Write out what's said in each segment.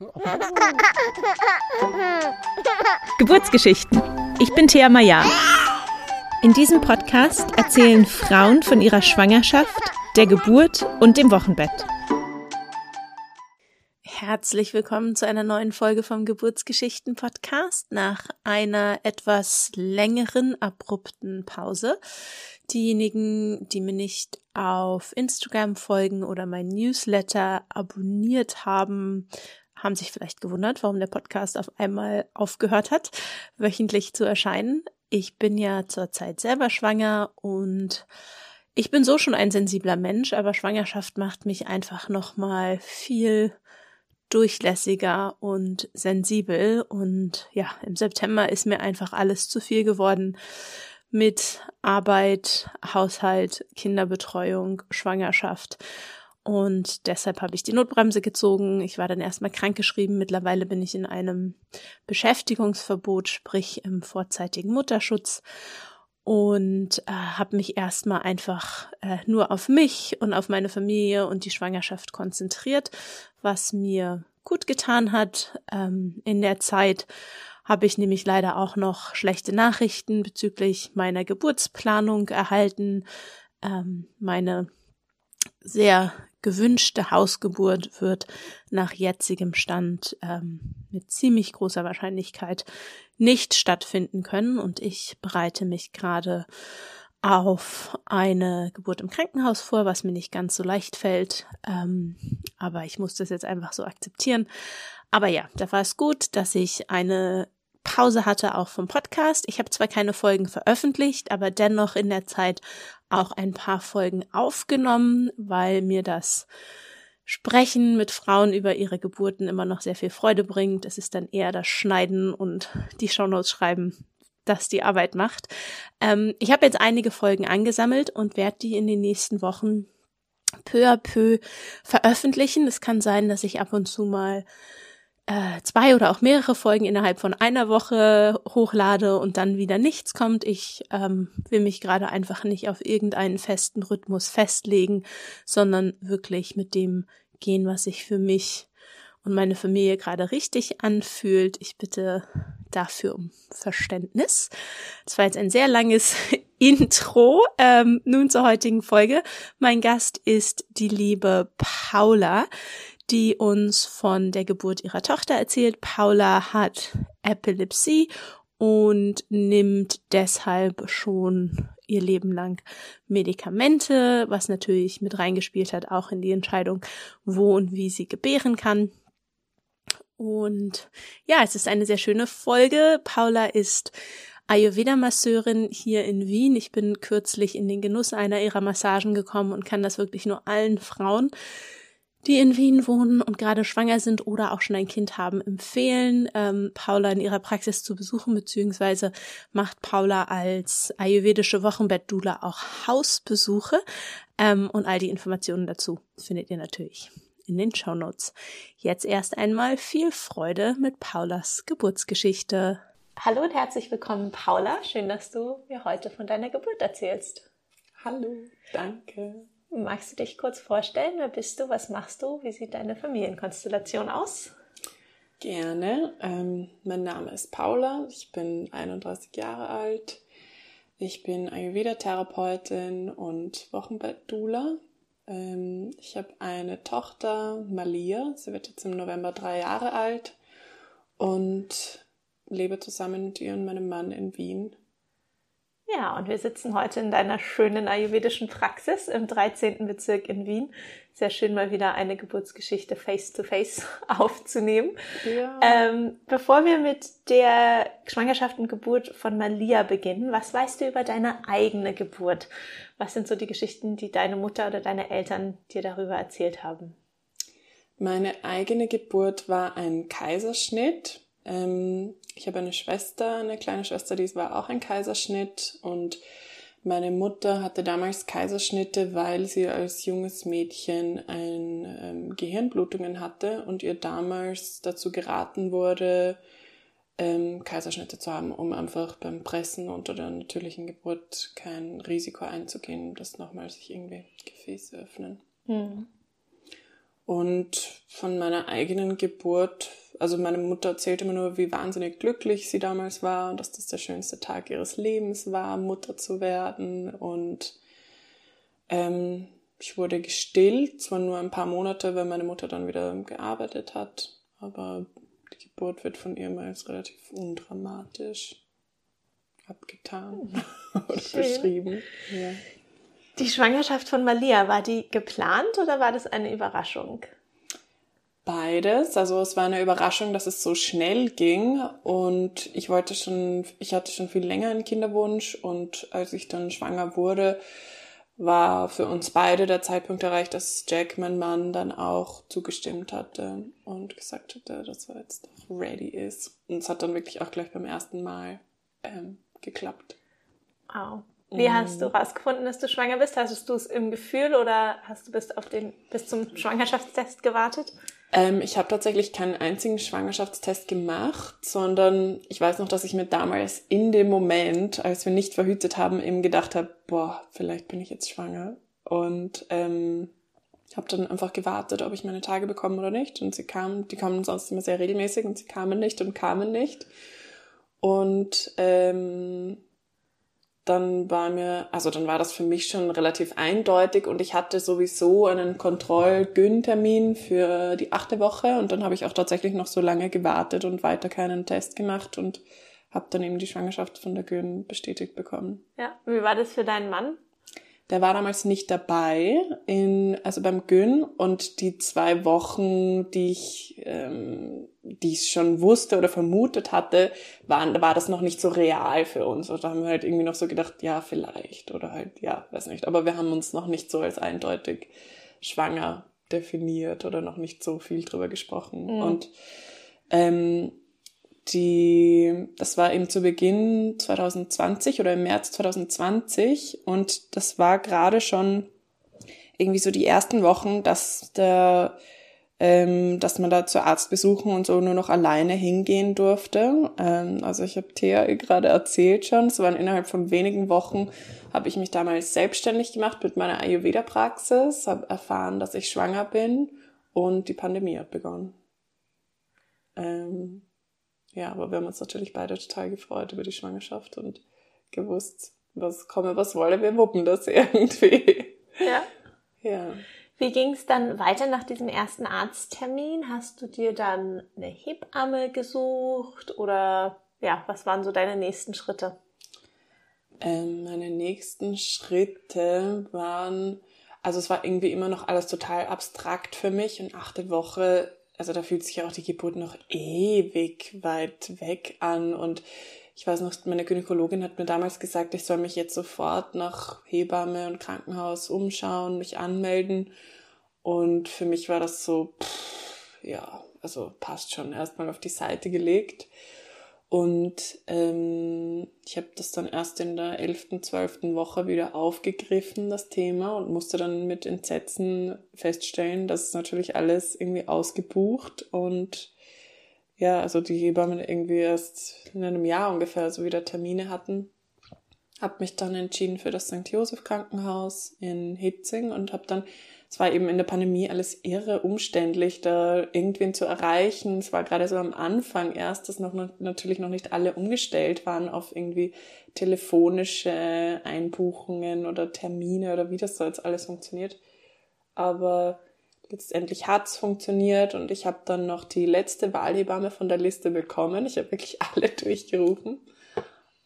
Geburtsgeschichten. Ich bin Thea Maya. In diesem Podcast erzählen Frauen von ihrer Schwangerschaft, der Geburt und dem Wochenbett. Herzlich willkommen zu einer neuen Folge vom Geburtsgeschichten Podcast nach einer etwas längeren, abrupten Pause. Diejenigen, die mir nicht auf Instagram folgen oder mein Newsletter abonniert haben, haben sich vielleicht gewundert, warum der Podcast auf einmal aufgehört hat, wöchentlich zu erscheinen. Ich bin ja zurzeit selber schwanger und ich bin so schon ein sensibler Mensch, aber Schwangerschaft macht mich einfach noch mal viel durchlässiger und sensibel und ja, im September ist mir einfach alles zu viel geworden mit Arbeit, Haushalt, Kinderbetreuung, Schwangerschaft und deshalb habe ich die Notbremse gezogen. Ich war dann erstmal krankgeschrieben. Mittlerweile bin ich in einem Beschäftigungsverbot, sprich im vorzeitigen Mutterschutz. Und äh, habe mich erstmal einfach äh, nur auf mich und auf meine Familie und die Schwangerschaft konzentriert, was mir gut getan hat. Ähm, in der Zeit habe ich nämlich leider auch noch schlechte Nachrichten bezüglich meiner Geburtsplanung erhalten. Ähm, meine sehr gewünschte Hausgeburt wird nach jetzigem Stand ähm, mit ziemlich großer Wahrscheinlichkeit nicht stattfinden können. Und ich bereite mich gerade auf eine Geburt im Krankenhaus vor, was mir nicht ganz so leicht fällt. Ähm, aber ich muss das jetzt einfach so akzeptieren. Aber ja, da war es gut, dass ich eine Pause hatte, auch vom Podcast. Ich habe zwar keine Folgen veröffentlicht, aber dennoch in der Zeit auch ein paar Folgen aufgenommen, weil mir das Sprechen mit Frauen über ihre Geburten immer noch sehr viel Freude bringt. Es ist dann eher das Schneiden und die Shownotes schreiben, das die Arbeit macht. Ähm, ich habe jetzt einige Folgen angesammelt und werde die in den nächsten Wochen peu à peu veröffentlichen. Es kann sein, dass ich ab und zu mal äh, zwei oder auch mehrere Folgen innerhalb von einer Woche hochlade und dann wieder nichts kommt. Ich ähm, will mich gerade einfach nicht auf irgendeinen festen Rhythmus festlegen, sondern wirklich mit dem gehen, was sich für mich und meine Familie gerade richtig anfühlt. Ich bitte dafür um Verständnis. Das war jetzt ein sehr langes Intro. Ähm, nun zur heutigen Folge. Mein Gast ist die liebe Paula die uns von der Geburt ihrer Tochter erzählt. Paula hat Epilepsie und nimmt deshalb schon ihr Leben lang Medikamente, was natürlich mit reingespielt hat, auch in die Entscheidung, wo und wie sie gebären kann. Und ja, es ist eine sehr schöne Folge. Paula ist Ayurveda-Masseurin hier in Wien. Ich bin kürzlich in den Genuss einer ihrer Massagen gekommen und kann das wirklich nur allen Frauen die in Wien wohnen und gerade schwanger sind oder auch schon ein Kind haben, empfehlen, ähm, Paula in ihrer Praxis zu besuchen, beziehungsweise macht Paula als ayurvedische Wochenbettdula auch Hausbesuche. Ähm, und all die Informationen dazu findet ihr natürlich in den Show Notes. Jetzt erst einmal viel Freude mit Paulas Geburtsgeschichte. Hallo und herzlich willkommen, Paula. Schön, dass du mir heute von deiner Geburt erzählst. Hallo, danke. Magst du dich kurz vorstellen? Wer bist du? Was machst du? Wie sieht deine Familienkonstellation aus? Gerne. Ähm, mein Name ist Paula. Ich bin 31 Jahre alt. Ich bin Ayurveda-Therapeutin und Wochenbettdula. Ähm, ich habe eine Tochter, Malia. Sie wird jetzt im November drei Jahre alt und lebe zusammen mit ihr und meinem Mann in Wien. Ja, und wir sitzen heute in deiner schönen ayurvedischen Praxis im 13. Bezirk in Wien. Sehr schön, mal wieder eine Geburtsgeschichte face-to-face aufzunehmen. Ja. Ähm, bevor wir mit der Schwangerschaft und Geburt von Malia beginnen, was weißt du über deine eigene Geburt? Was sind so die Geschichten, die deine Mutter oder deine Eltern dir darüber erzählt haben? Meine eigene Geburt war ein Kaiserschnitt. Ähm, ich habe eine Schwester, eine kleine Schwester, die war auch ein Kaiserschnitt und meine Mutter hatte damals Kaiserschnitte, weil sie als junges Mädchen ein ähm, Gehirnblutungen hatte und ihr damals dazu geraten wurde, ähm, Kaiserschnitte zu haben, um einfach beim Pressen unter der natürlichen Geburt kein Risiko einzugehen, dass nochmal sich irgendwie Gefäße öffnen. Mhm. Und von meiner eigenen Geburt, also meine Mutter erzählte mir nur, wie wahnsinnig glücklich sie damals war und dass das der schönste Tag ihres Lebens war, Mutter zu werden. Und ähm, ich wurde gestillt, zwar nur ein paar Monate, weil meine Mutter dann wieder gearbeitet hat, aber die Geburt wird von ihr mal als relativ undramatisch abgetan oder Schön. beschrieben. Ja. Die Schwangerschaft von Malia, war die geplant oder war das eine Überraschung? Beides. Also es war eine Überraschung, dass es so schnell ging und ich wollte schon, ich hatte schon viel länger einen Kinderwunsch und als ich dann schwanger wurde, war für uns beide der Zeitpunkt erreicht, dass Jack, mein Mann, dann auch zugestimmt hatte und gesagt hatte, dass er jetzt ready ist. Und es hat dann wirklich auch gleich beim ersten Mal ähm, geklappt. Wow. Wie hast du rausgefunden, dass du schwanger bist? Hattest du es im Gefühl oder hast du bis auf den bis zum Schwangerschaftstest gewartet? Ähm, ich habe tatsächlich keinen einzigen Schwangerschaftstest gemacht, sondern ich weiß noch, dass ich mir damals in dem Moment, als wir nicht verhütet haben, eben gedacht habe, boah, vielleicht bin ich jetzt schwanger. Und ähm, habe dann einfach gewartet, ob ich meine Tage bekomme oder nicht. Und sie kamen, die kamen sonst immer sehr regelmäßig und sie kamen nicht und kamen nicht. Und ähm, dann war mir, also dann war das für mich schon relativ eindeutig und ich hatte sowieso einen Kontroll-Gyn-Termin für die achte Woche und dann habe ich auch tatsächlich noch so lange gewartet und weiter keinen Test gemacht und habe dann eben die Schwangerschaft von der Gyn bestätigt bekommen. Ja. Wie war das für deinen Mann? Der war damals nicht dabei, in, also beim Gyn und die zwei Wochen, die ich, ähm, die ich schon wusste oder vermutet hatte, waren, war das noch nicht so real für uns. Oder haben wir halt irgendwie noch so gedacht, ja, vielleicht oder halt, ja, weiß nicht. Aber wir haben uns noch nicht so als eindeutig schwanger definiert oder noch nicht so viel drüber gesprochen. Mhm. Und ähm, die, das war eben zu Beginn 2020 oder im März 2020 und das war gerade schon irgendwie so die ersten Wochen, dass der, ähm, dass man da zu Arztbesuchen und so nur noch alleine hingehen durfte. Ähm, also ich habe Thea gerade erzählt schon, es waren innerhalb von wenigen Wochen, habe ich mich damals selbstständig gemacht mit meiner Ayurveda-Praxis, habe erfahren, dass ich schwanger bin und die Pandemie hat begonnen. Ähm, ja, aber wir haben uns natürlich beide total gefreut über die Schwangerschaft und gewusst, was komme, was wolle, wir wuppen das irgendwie. Ja. Ja. Wie ging es dann weiter nach diesem ersten Arzttermin? Hast du dir dann eine Hebamme gesucht oder ja, was waren so deine nächsten Schritte? Ähm, meine nächsten Schritte waren, also es war irgendwie immer noch alles total abstrakt für mich und achte Woche, also da fühlt sich ja auch die Geburt noch ewig weit weg an und ich weiß noch, meine Gynäkologin hat mir damals gesagt, ich soll mich jetzt sofort nach Hebamme und Krankenhaus umschauen, mich anmelden. Und für mich war das so, pff, ja, also passt schon, erstmal auf die Seite gelegt. Und ähm, ich habe das dann erst in der elften, zwölften Woche wieder aufgegriffen, das Thema, und musste dann mit Entsetzen feststellen, dass natürlich alles irgendwie ausgebucht und ja, also die Hebammen irgendwie erst in einem Jahr ungefähr so wieder Termine hatten. Hab mich dann entschieden für das St. Joseph Krankenhaus in Hitzing und hab dann, es war eben in der Pandemie alles irre umständlich, da irgendwen zu erreichen. Es war gerade so am Anfang erst, dass noch natürlich noch nicht alle umgestellt waren auf irgendwie telefonische Einbuchungen oder Termine oder wie das so jetzt alles funktioniert. Aber letztendlich hat's funktioniert und ich habe dann noch die letzte Wahlhebamme von der Liste bekommen. Ich habe wirklich alle durchgerufen.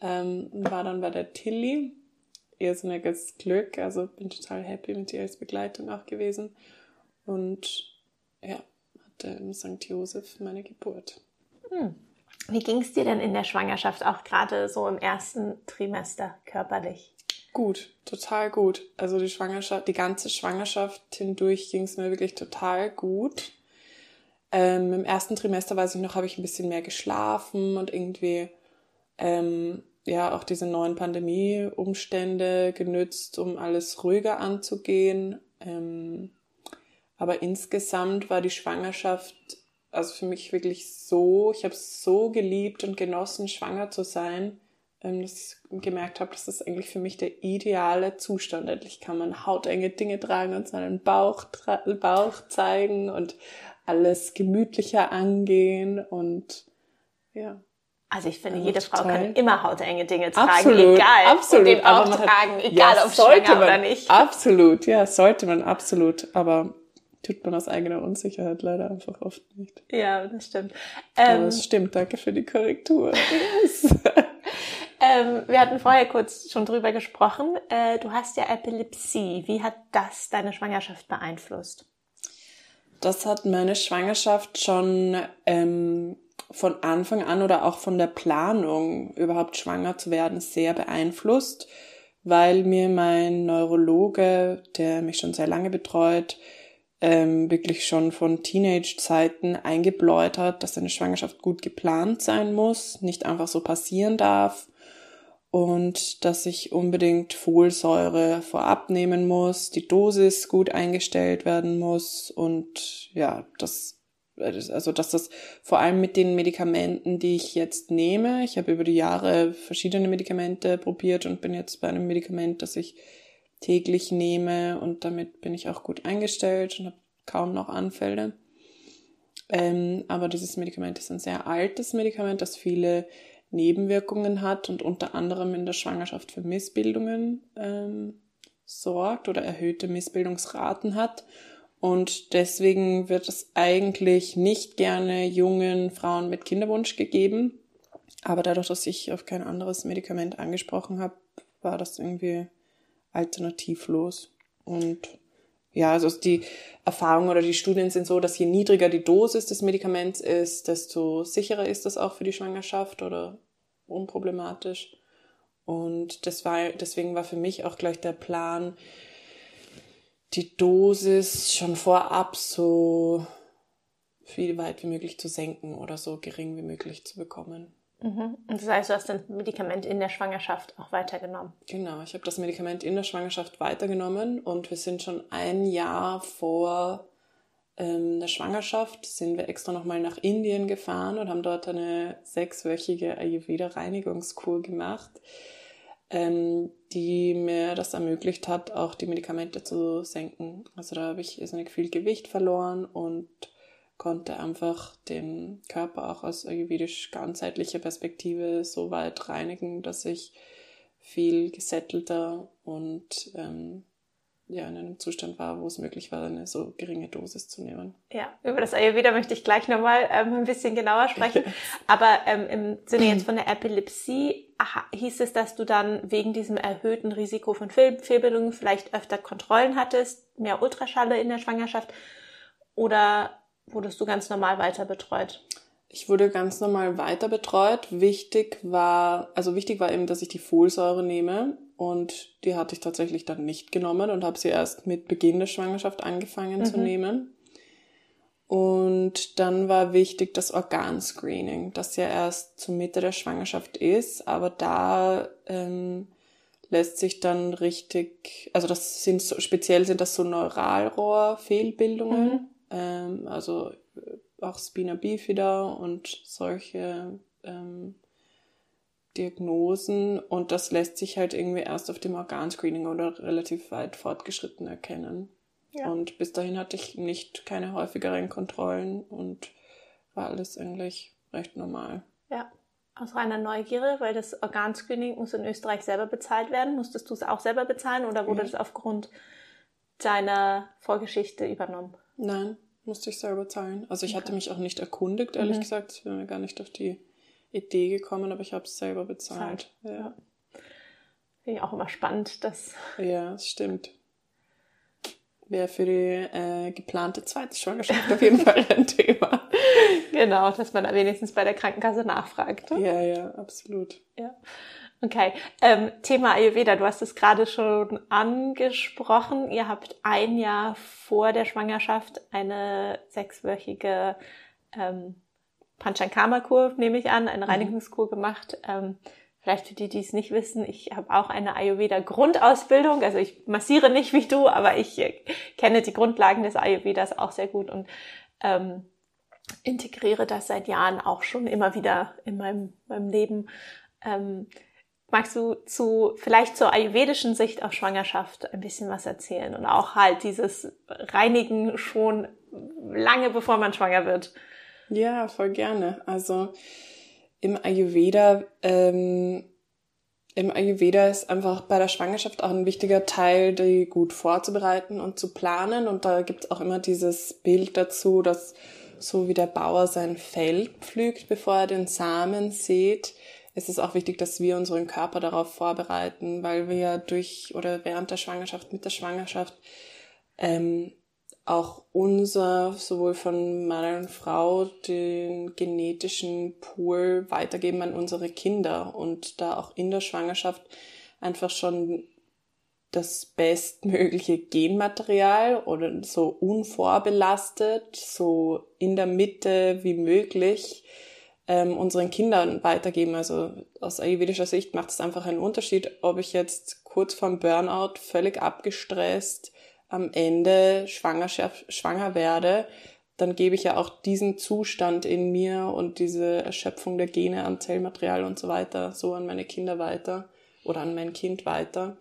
Ähm, und war dann bei der Tilly. Irrsinniges Glück. Also bin total happy mit ihr als Begleitung auch gewesen. Und ja, hatte im St. Joseph meine Geburt. Hm. Wie ging es dir denn in der Schwangerschaft, auch gerade so im ersten Trimester körperlich? Gut, total gut. Also die Schwangerschaft, die ganze Schwangerschaft hindurch ging es mir wirklich total gut. Ähm, Im ersten Trimester, weiß ich noch, habe ich ein bisschen mehr geschlafen und irgendwie ähm, ja auch diese neuen Pandemie-Umstände genützt, um alles ruhiger anzugehen. Ähm, aber insgesamt war die Schwangerschaft also für mich wirklich so, ich habe es so geliebt und genossen, schwanger zu sein dass ich gemerkt habe, dass das eigentlich für mich der ideale Zustand. Endlich kann man hautenge Dinge tragen und seinen Bauch, Bauch zeigen und alles gemütlicher angehen und ja. Also ich finde, jede Frau kann immer hautenge Dinge tragen, absolut, egal. Absolut, und den Bauch tragen, egal ja, ob sollte man, oder nicht. Absolut, ja, sollte man, absolut. Aber tut man aus eigener Unsicherheit leider einfach oft nicht. Ja, das stimmt. Ähm, Aber es stimmt, danke für die Korrektur. ähm, wir hatten vorher kurz schon drüber gesprochen. Äh, du hast ja Epilepsie. Wie hat das deine Schwangerschaft beeinflusst? Das hat meine Schwangerschaft schon ähm, von Anfang an oder auch von der Planung, überhaupt schwanger zu werden, sehr beeinflusst, weil mir mein Neurologe, der mich schon sehr lange betreut, ähm, wirklich schon von Teenage-Zeiten eingebläut hat, dass eine Schwangerschaft gut geplant sein muss, nicht einfach so passieren darf und dass ich unbedingt Folsäure vorab nehmen muss, die Dosis gut eingestellt werden muss und ja, das also dass das vor allem mit den Medikamenten, die ich jetzt nehme, ich habe über die Jahre verschiedene Medikamente probiert und bin jetzt bei einem Medikament, das ich täglich nehme und damit bin ich auch gut eingestellt und habe kaum noch Anfälle. Ähm, aber dieses Medikament ist ein sehr altes Medikament, das viele Nebenwirkungen hat und unter anderem in der Schwangerschaft für Missbildungen ähm, sorgt oder erhöhte Missbildungsraten hat. Und deswegen wird es eigentlich nicht gerne jungen Frauen mit Kinderwunsch gegeben. Aber dadurch, dass ich auf kein anderes Medikament angesprochen habe, war das irgendwie alternativlos. Und ja, also die Erfahrung oder die Studien sind so, dass je niedriger die Dosis des Medikaments ist, desto sicherer ist das auch für die Schwangerschaft oder unproblematisch. Und das war, deswegen war für mich auch gleich der Plan, die Dosis schon vorab so viel weit wie möglich zu senken oder so gering wie möglich zu bekommen. Mhm. Das heißt, du hast das Medikament in der Schwangerschaft auch weitergenommen? Genau, ich habe das Medikament in der Schwangerschaft weitergenommen und wir sind schon ein Jahr vor ähm, der Schwangerschaft, sind wir extra nochmal nach Indien gefahren und haben dort eine sechswöchige Ayurveda-Reinigungskur gemacht, ähm, die mir das ermöglicht hat, auch die Medikamente zu senken. Also da habe ich irrsinnig viel Gewicht verloren und konnte einfach den Körper auch aus ayurvedisch ganzheitlicher Perspektive so weit reinigen, dass ich viel gesettelter und ähm, ja, in einem Zustand war, wo es möglich war, eine so geringe Dosis zu nehmen. Ja, über das Ayurveda möchte ich gleich nochmal ähm, ein bisschen genauer sprechen. Aber ähm, im Sinne jetzt von der Epilepsie aha, hieß es, dass du dann wegen diesem erhöhten Risiko von Fehl Fehlbildungen vielleicht öfter Kontrollen hattest, mehr Ultraschalle in der Schwangerschaft oder wurdest du ganz normal weiter betreut? Ich wurde ganz normal weiter betreut. Wichtig war, also wichtig war eben, dass ich die Folsäure nehme und die hatte ich tatsächlich dann nicht genommen und habe sie erst mit Beginn der Schwangerschaft angefangen mhm. zu nehmen. Und dann war wichtig das Organscreening, das ja erst zur Mitte der Schwangerschaft ist, aber da ähm, lässt sich dann richtig, also das sind so, speziell sind das so Neuralrohrfehlbildungen, mhm. Ähm, also äh, auch Spina bifida und solche ähm, Diagnosen und das lässt sich halt irgendwie erst auf dem Organscreening oder relativ weit fortgeschritten erkennen. Ja. Und bis dahin hatte ich nicht keine häufigeren Kontrollen und war alles eigentlich recht normal. Ja, aus reiner Neugierde, weil das Organscreening muss in Österreich selber bezahlt werden. Musstest du es auch selber bezahlen oder wurde ja. das aufgrund deiner Vorgeschichte übernommen? Nein, musste ich selber zahlen. Also ich okay. hatte mich auch nicht erkundigt, ehrlich mhm. gesagt. Ich bin mir gar nicht auf die Idee gekommen, aber ich habe es selber bezahlt. Ja. ja. Finde ich auch immer spannend, dass. Ja, das stimmt. Wäre für die äh, geplante zweite Schwangerschaft auf jeden Fall ein Thema. Genau, dass man da wenigstens bei der Krankenkasse nachfragt. Ne? Ja, ja, absolut. Ja. Okay, ähm, Thema Ayurveda, du hast es gerade schon angesprochen. Ihr habt ein Jahr vor der Schwangerschaft eine sechswöchige ähm, Panchankama-Kur, nehme ich an, eine mhm. Reinigungskur gemacht. Ähm, vielleicht für die, die es nicht wissen, ich habe auch eine Ayurveda-Grundausbildung. Also ich massiere nicht wie du, aber ich äh, kenne die Grundlagen des Ayurvedas auch sehr gut und ähm, integriere das seit Jahren auch schon immer wieder in meinem, meinem Leben. Ähm, magst du zu, vielleicht zur ayurvedischen Sicht auf Schwangerschaft ein bisschen was erzählen und auch halt dieses Reinigen schon lange bevor man schwanger wird? Ja, voll gerne. Also im Ayurveda, ähm, im Ayurveda ist einfach bei der Schwangerschaft auch ein wichtiger Teil, die gut vorzubereiten und zu planen. Und da gibt's auch immer dieses Bild dazu, dass so wie der Bauer sein Feld pflügt, bevor er den Samen sät, ist es auch wichtig, dass wir unseren Körper darauf vorbereiten, weil wir durch oder während der Schwangerschaft, mit der Schwangerschaft ähm, auch unser, sowohl von Mann und Frau, den genetischen Pool weitergeben an unsere Kinder und da auch in der Schwangerschaft einfach schon das bestmögliche Genmaterial oder so unvorbelastet, so in der Mitte wie möglich ähm, unseren Kindern weitergeben. Also aus ayurvedischer Sicht macht es einfach einen Unterschied, ob ich jetzt kurz vorm Burnout völlig abgestresst am Ende Schwangerschaft, schwanger werde, dann gebe ich ja auch diesen Zustand in mir und diese Erschöpfung der Gene an Zellmaterial und so weiter so an meine Kinder weiter oder an mein Kind weiter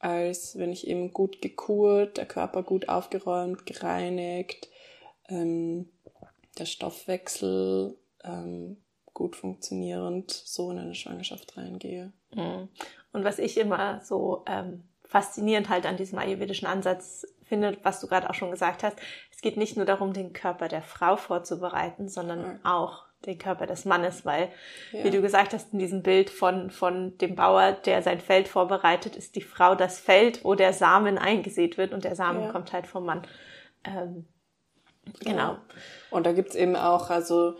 als wenn ich eben gut gekurt, der Körper gut aufgeräumt, gereinigt, ähm, der Stoffwechsel ähm, gut funktionierend so in eine Schwangerschaft reingehe. Mhm. Und was ich immer so ähm, faszinierend halt an diesem ayurvedischen Ansatz finde, was du gerade auch schon gesagt hast, es geht nicht nur darum, den Körper der Frau vorzubereiten, sondern ja. auch den Körper des Mannes, weil, ja. wie du gesagt hast, in diesem Bild von, von dem Bauer, der sein Feld vorbereitet, ist die Frau das Feld, wo der Samen eingesät wird und der Samen ja. kommt halt vom Mann. Ähm, genau. Und da gibt's eben auch, also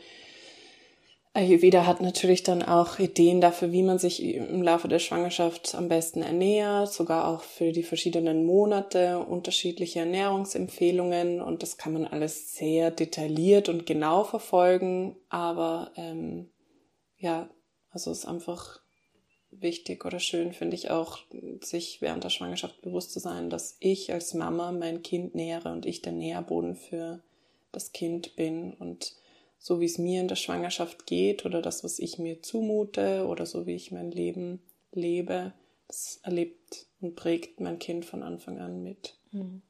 Ayurveda hat natürlich dann auch Ideen dafür, wie man sich im Laufe der Schwangerschaft am besten ernährt, sogar auch für die verschiedenen Monate unterschiedliche Ernährungsempfehlungen. Und das kann man alles sehr detailliert und genau verfolgen, aber ähm, ja, also ist einfach wichtig oder schön finde ich auch, sich während der Schwangerschaft bewusst zu sein, dass ich als Mama mein Kind nähere und ich der Nährboden für das Kind bin. Und so wie es mir in der Schwangerschaft geht oder das, was ich mir zumute oder so wie ich mein Leben lebe, das erlebt und prägt mein Kind von Anfang an mit. Hm.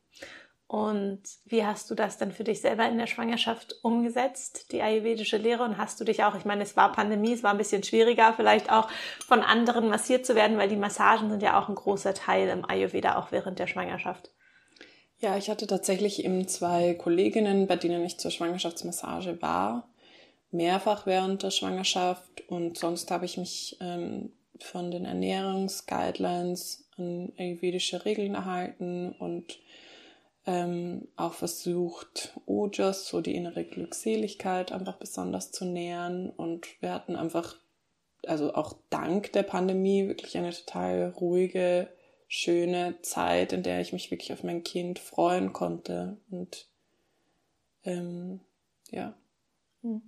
Und wie hast du das dann für dich selber in der Schwangerschaft umgesetzt, die ayurvedische Lehre? Und hast du dich auch, ich meine, es war Pandemie, es war ein bisschen schwieriger, vielleicht auch von anderen massiert zu werden, weil die Massagen sind ja auch ein großer Teil im Ayurveda, auch während der Schwangerschaft. Ja, ich hatte tatsächlich eben zwei Kolleginnen, bei denen ich zur Schwangerschaftsmassage war, mehrfach während der Schwangerschaft und sonst habe ich mich ähm, von den Ernährungsguidelines an ayurvedische Regeln erhalten und ähm, auch versucht, Ojas, so die innere Glückseligkeit, einfach besonders zu nähern. Und wir hatten einfach, also auch dank der Pandemie, wirklich eine total ruhige schöne Zeit, in der ich mich wirklich auf mein Kind freuen konnte. Und ähm, ja. Hm.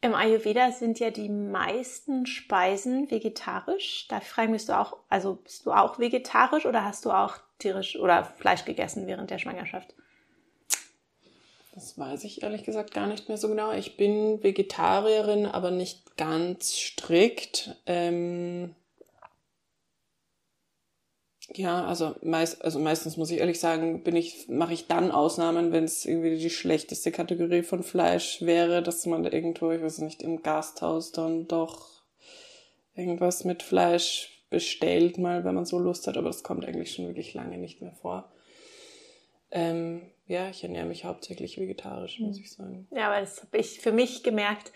Im Ayurveda sind ja die meisten Speisen vegetarisch. Da frage bist du auch, also bist du auch vegetarisch oder hast du auch tierisch oder Fleisch gegessen während der Schwangerschaft? Das weiß ich ehrlich gesagt gar nicht mehr so genau. Ich bin Vegetarierin, aber nicht ganz strikt. Ähm, ja, also meist, also meistens muss ich ehrlich sagen, bin ich, mache ich dann Ausnahmen, wenn es irgendwie die schlechteste Kategorie von Fleisch wäre, dass man da irgendwo, ich weiß nicht, im Gasthaus dann doch irgendwas mit Fleisch bestellt, mal, wenn man so Lust hat, aber das kommt eigentlich schon wirklich lange nicht mehr vor. Ähm, ja, ich ernähre mich hauptsächlich vegetarisch, muss hm. ich sagen. Ja, aber das habe ich für mich gemerkt.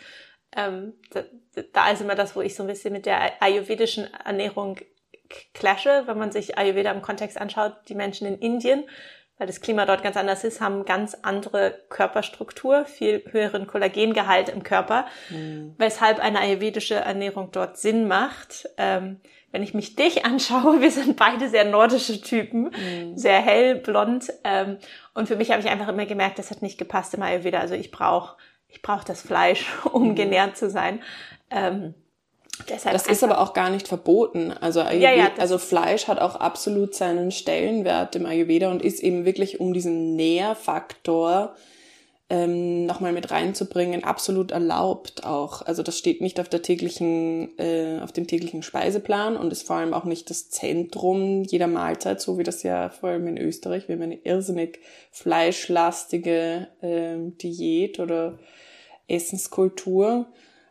Ähm, da, da ist immer das, wo ich so ein bisschen mit der ayurvedischen Ernährung clashe, wenn man sich Ayurveda im Kontext anschaut. Die Menschen in Indien, weil das Klima dort ganz anders ist, haben ganz andere Körperstruktur, viel höheren Kollagengehalt im Körper, mhm. weshalb eine ayurvedische Ernährung dort Sinn macht. Ähm, wenn ich mich dich anschaue, wir sind beide sehr nordische Typen, mhm. sehr hell, blond. Ähm, und für mich habe ich einfach immer gemerkt, das hat nicht gepasst im Ayurveda. Also ich brauche ich brauch das Fleisch, um mhm. genährt zu sein. Ähm, Deshalb das ist aber auch gar nicht verboten. Also, Ayurveda, ja, ja, also Fleisch hat auch absolut seinen Stellenwert im Ayurveda und ist eben wirklich um diesen Nährfaktor ähm, nochmal mit reinzubringen, absolut erlaubt auch. Also das steht nicht auf der täglichen, äh, auf dem täglichen Speiseplan und ist vor allem auch nicht das Zentrum jeder Mahlzeit, so wie das ja vor allem in Österreich, wir haben eine irrsinnig fleischlastige äh, Diät oder Essenskultur.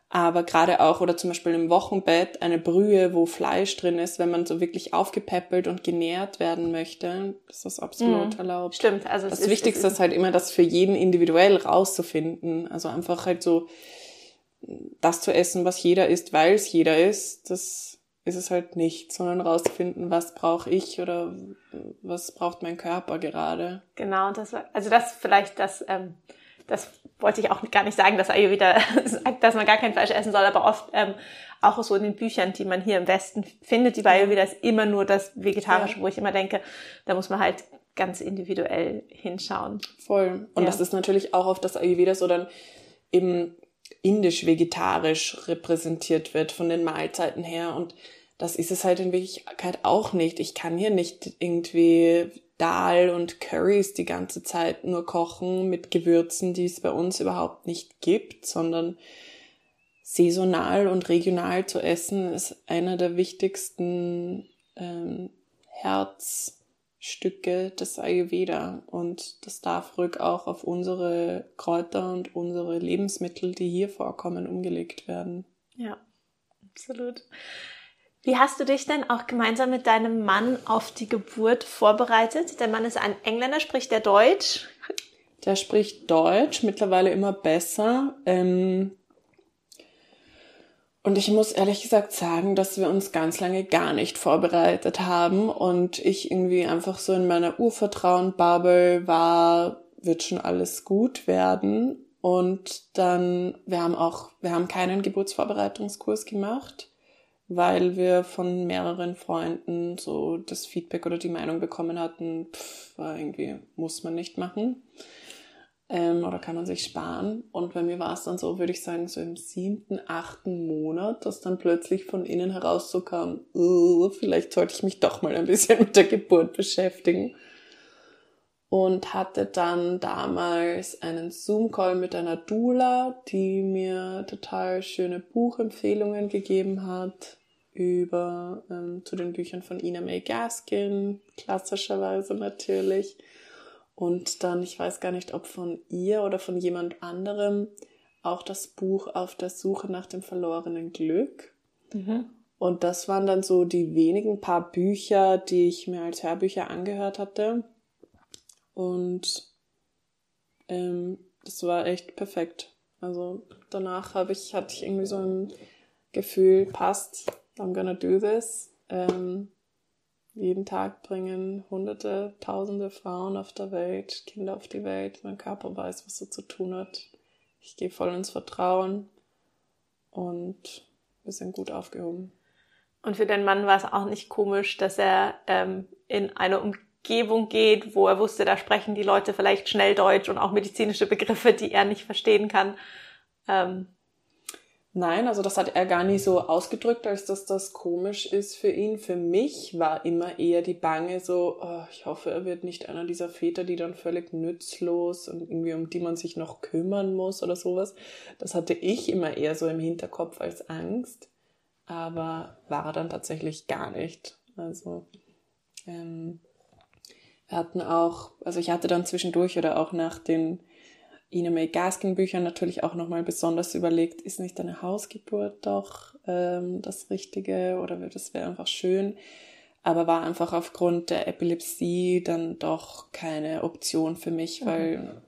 Aber gerade auch, oder zum Beispiel im Wochenbett, eine Brühe, wo Fleisch drin ist, wenn man so wirklich aufgepäppelt und genährt werden möchte, ist das absolut mhm. erlaubt. Stimmt. Also das ist, Wichtigste ist, ist halt immer, das für jeden individuell rauszufinden. Also einfach halt so das zu essen, was jeder isst, weil es jeder isst, das ist es halt nicht, sondern rauszufinden, was brauche ich oder was braucht mein Körper gerade. Genau, das also das vielleicht das ähm, das wollte ich auch gar nicht sagen, dass Ayurveda sagt, dass man gar kein Fleisch essen soll, aber oft ähm, auch so in den Büchern, die man hier im Westen findet, die bei Ayurveda ist immer nur das Vegetarische, ja. wo ich immer denke, da muss man halt ganz individuell hinschauen. Voll. Und ja. das ist natürlich auch auf das Ayurveda so dann eben indisch-vegetarisch repräsentiert wird von den Mahlzeiten her und das ist es halt in Wirklichkeit auch nicht. Ich kann hier nicht irgendwie Dal und Currys die ganze Zeit nur kochen mit Gewürzen, die es bei uns überhaupt nicht gibt, sondern saisonal und regional zu essen ist einer der wichtigsten ähm, Herzstücke des Ayurveda und das darf ruhig auch auf unsere Kräuter und unsere Lebensmittel, die hier vorkommen, umgelegt werden. Ja, absolut. Wie hast du dich denn auch gemeinsam mit deinem Mann auf die Geburt vorbereitet? Der Mann ist ein Engländer, spricht der Deutsch? Der spricht Deutsch, mittlerweile immer besser. Ähm und ich muss ehrlich gesagt sagen, dass wir uns ganz lange gar nicht vorbereitet haben und ich irgendwie einfach so in meiner Urvertrauen-Bubble war, wird schon alles gut werden. Und dann, wir haben auch, wir haben keinen Geburtsvorbereitungskurs gemacht weil wir von mehreren Freunden so das Feedback oder die Meinung bekommen hatten, pff, irgendwie, muss man nicht machen. Ähm, oder kann man sich sparen. Und bei mir war es dann so, würde ich sagen, so im siebten, achten Monat, dass dann plötzlich von innen heraus so kam, uh, vielleicht sollte ich mich doch mal ein bisschen mit der Geburt beschäftigen. Und hatte dann damals einen Zoom-Call mit einer Dula, die mir total schöne Buchempfehlungen gegeben hat über ähm, zu den Büchern von Ina May Gaskin, klassischerweise natürlich. Und dann, ich weiß gar nicht, ob von ihr oder von jemand anderem, auch das Buch Auf der Suche nach dem verlorenen Glück. Mhm. Und das waren dann so die wenigen paar Bücher, die ich mir als Hörbücher angehört hatte. Und ähm, das war echt perfekt. Also danach habe ich, hatte ich irgendwie so ein Gefühl, passt, I'm gonna do this. Ähm, jeden Tag bringen hunderte, tausende Frauen auf der Welt, Kinder auf die Welt. Mein Körper weiß, was er zu tun hat. Ich gehe voll ins Vertrauen und wir sind gut aufgehoben. Und für den Mann war es auch nicht komisch, dass er ähm, in eine Umgebung geht, wo er wusste, da sprechen die Leute vielleicht schnell Deutsch und auch medizinische Begriffe, die er nicht verstehen kann. Ähm, Nein, also das hat er gar nicht so ausgedrückt, als dass das komisch ist für ihn. Für mich war immer eher die Bange so, oh, ich hoffe, er wird nicht einer dieser Väter, die dann völlig nützlos und irgendwie um die man sich noch kümmern muss oder sowas. Das hatte ich immer eher so im Hinterkopf als Angst, aber war dann tatsächlich gar nicht. Also ähm, wir hatten auch, also ich hatte dann zwischendurch oder auch nach den Ina May Gaskin Büchern natürlich auch nochmal besonders überlegt, ist nicht eine Hausgeburt doch ähm, das Richtige oder das wäre einfach schön, aber war einfach aufgrund der Epilepsie dann doch keine Option für mich, mhm. weil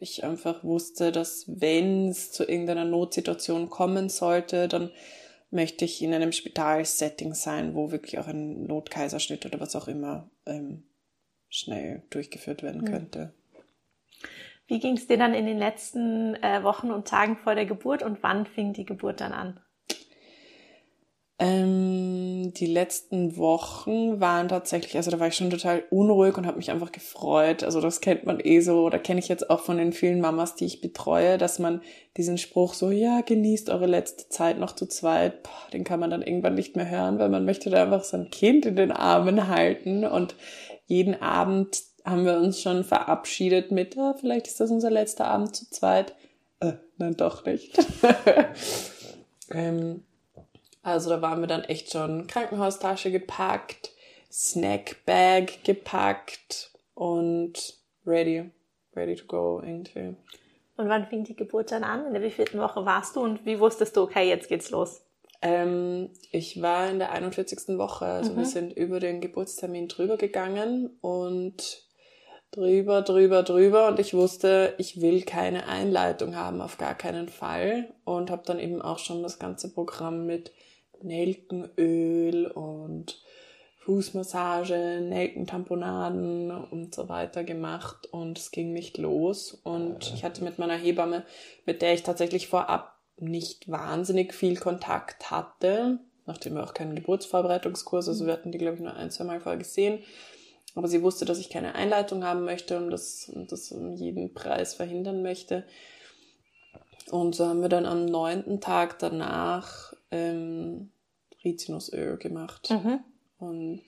ich einfach wusste, dass wenn es zu irgendeiner Notsituation kommen sollte, dann möchte ich in einem Spitalsetting sein, wo wirklich auch ein Notkaiserschnitt oder was auch immer ähm, schnell durchgeführt werden könnte. Wie ging es dir dann in den letzten äh, Wochen und Tagen vor der Geburt und wann fing die Geburt dann an? Ähm, die letzten Wochen waren tatsächlich, also da war ich schon total unruhig und habe mich einfach gefreut. Also das kennt man eh so, oder kenne ich jetzt auch von den vielen Mamas, die ich betreue, dass man diesen Spruch so, ja, genießt eure letzte Zeit noch zu zweit, boah, den kann man dann irgendwann nicht mehr hören, weil man möchte da einfach sein Kind in den Armen halten und jeden Abend haben wir uns schon verabschiedet mit, ah, vielleicht ist das unser letzter Abend zu zweit. Äh, nein, doch nicht. ähm, also da waren wir dann echt schon Krankenhaustasche gepackt, Snackbag gepackt und ready, ready to go irgendwie. Und wann fing die Geburt dann an? In der wievielten Woche warst du und wie wusstest du, okay, jetzt geht's los? Ähm, ich war in der 41. Woche, also mhm. wir sind über den Geburtstermin drüber gegangen und drüber, drüber, drüber und ich wusste, ich will keine Einleitung haben, auf gar keinen Fall und habe dann eben auch schon das ganze Programm mit Nelkenöl und Fußmassage, Nelkentamponaden und so weiter gemacht und es ging nicht los. Und ich hatte mit meiner Hebamme, mit der ich tatsächlich vorab nicht wahnsinnig viel Kontakt hatte, nachdem wir auch keinen Geburtsvorbereitungskurs, also wir hatten die, glaube ich, nur ein, zwei Mal vorher gesehen. Aber sie wusste, dass ich keine Einleitung haben möchte und das, und das um jeden Preis verhindern möchte. Und so haben wir dann am neunten Tag danach ähm, Rizinusöl gemacht. Mhm. Und